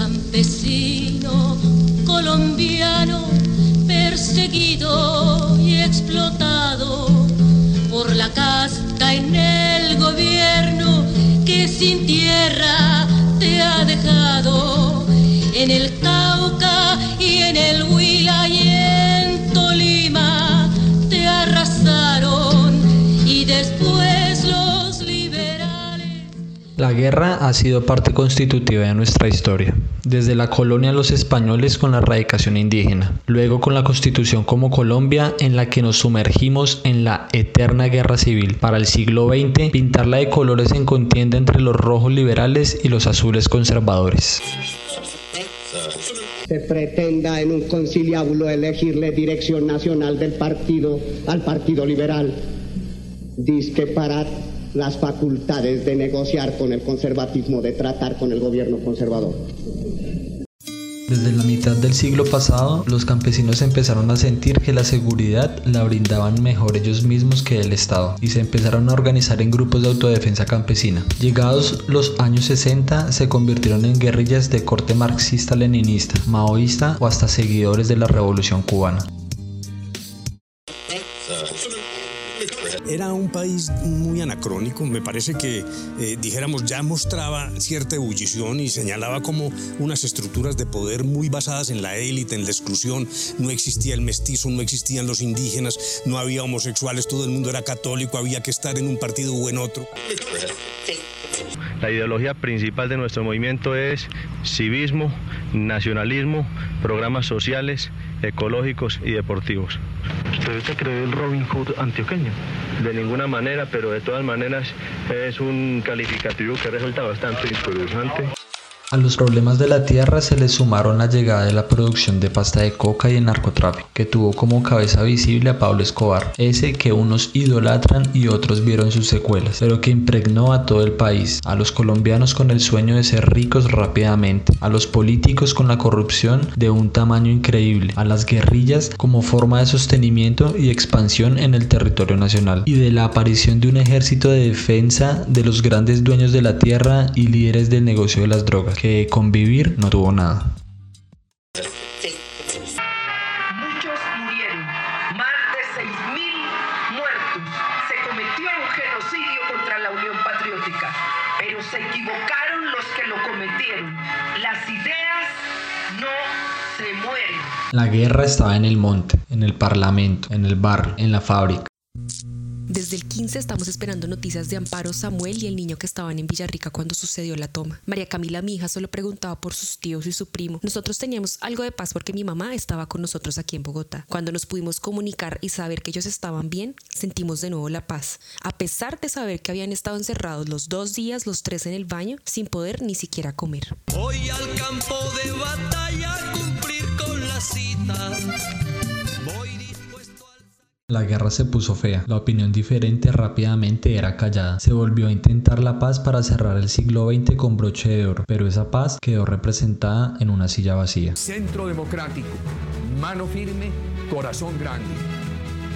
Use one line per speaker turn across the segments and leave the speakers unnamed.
Campesino colombiano perseguido y explotado por la casta en el gobierno que sin tierra te ha dejado en el
La guerra ha sido parte constitutiva de nuestra historia, desde la colonia a los españoles con la erradicación indígena, luego con la constitución como Colombia en la que nos sumergimos en la eterna guerra civil. Para el siglo XX, pintarla de colores en contienda entre los rojos liberales y los azules conservadores
se pretenda en un conciliábulo elegirle dirección nacional del partido al Partido Liberal. Disque para las facultades de negociar con el conservatismo, de tratar con el gobierno conservador.
Desde la mitad del siglo pasado, los campesinos empezaron a sentir que la seguridad la brindaban mejor ellos mismos que el Estado y se empezaron a organizar en grupos de autodefensa campesina. Llegados los años 60, se convirtieron en guerrillas de corte marxista-leninista, maoísta o hasta seguidores de la Revolución cubana.
Era un país muy anacrónico, me parece que, eh, dijéramos, ya mostraba cierta ebullición y señalaba como unas estructuras de poder muy basadas en la élite, en la exclusión. No existía el mestizo, no existían los indígenas, no había homosexuales, todo el mundo era católico, había que estar en un partido o en otro.
La ideología principal de nuestro movimiento es civismo, nacionalismo, programas sociales, ecológicos y deportivos.
¿Usted se cree el Robin Hood antioqueño?
De ninguna manera, pero de todas maneras es un calificativo que resulta bastante interesante.
A los problemas de la tierra se le sumaron la llegada de la producción de pasta de coca y el narcotráfico, que tuvo como cabeza visible a Pablo Escobar, ese que unos idolatran y otros vieron sus secuelas, pero que impregnó a todo el país, a los colombianos con el sueño de ser ricos rápidamente, a los políticos con la corrupción de un tamaño increíble, a las guerrillas como forma de sostenimiento y expansión en el territorio nacional, y de la aparición de un ejército de defensa de los grandes dueños de la tierra y líderes del negocio de las drogas que convivir no tuvo nada.
Muchos murieron, más de 6.000 muertos. Se cometió un genocidio contra la Unión Patriótica, pero se equivocaron los que lo cometieron. Las ideas no se mueren.
La guerra estaba en el monte, en el parlamento, en el barrio, en la fábrica.
Desde el 15 estamos esperando noticias de Amparo, Samuel y el niño que estaban en Villarrica cuando sucedió la toma. María Camila, mi hija, solo preguntaba por sus tíos y su primo. Nosotros teníamos algo de paz porque mi mamá estaba con nosotros aquí en Bogotá. Cuando nos pudimos comunicar y saber que ellos estaban bien, sentimos de nuevo la paz. A pesar de saber que habían estado encerrados los dos días, los tres en el baño, sin poder ni siquiera comer.
Voy al campo de batalla cumplir con la cita.
La guerra se puso fea, la opinión diferente rápidamente era callada. Se volvió a intentar la paz para cerrar el siglo XX con broche de oro, pero esa paz quedó representada en una silla vacía.
Centro democrático, mano firme, corazón grande.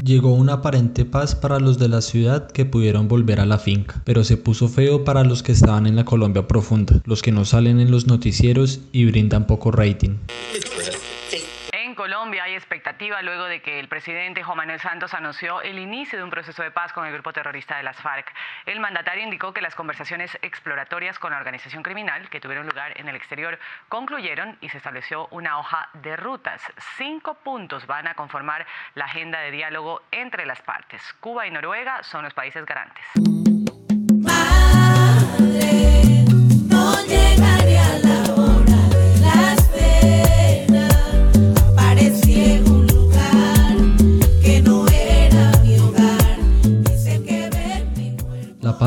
Llegó una aparente paz para los de la ciudad que pudieron volver a la finca, pero se puso feo para los que estaban en la Colombia profunda, los que no salen en los noticieros y brindan poco rating.
Expectativa luego de que el presidente Juan Manuel Santos anunció el inicio de un proceso de paz con el grupo terrorista de las FARC. El mandatario indicó que las conversaciones exploratorias con la organización criminal que tuvieron lugar en el exterior concluyeron y se estableció una hoja de rutas. Cinco puntos van a conformar la agenda de diálogo entre las partes. Cuba y Noruega son los países garantes.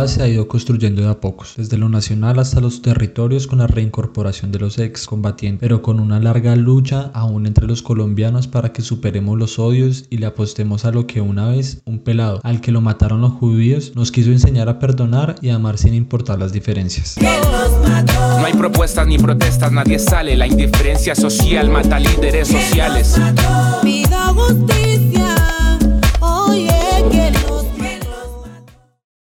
Paz se ha ido construyendo de a pocos, desde lo nacional hasta los territorios con la reincorporación de los excombatientes, pero con una larga lucha aún entre los colombianos para que superemos los odios y le apostemos a lo que una vez un pelado al que lo mataron los judíos nos quiso enseñar a perdonar y amar sin importar las diferencias.
No hay propuestas ni protestas, nadie sale, la indiferencia social mata líderes sociales.
Pido justicia, oye,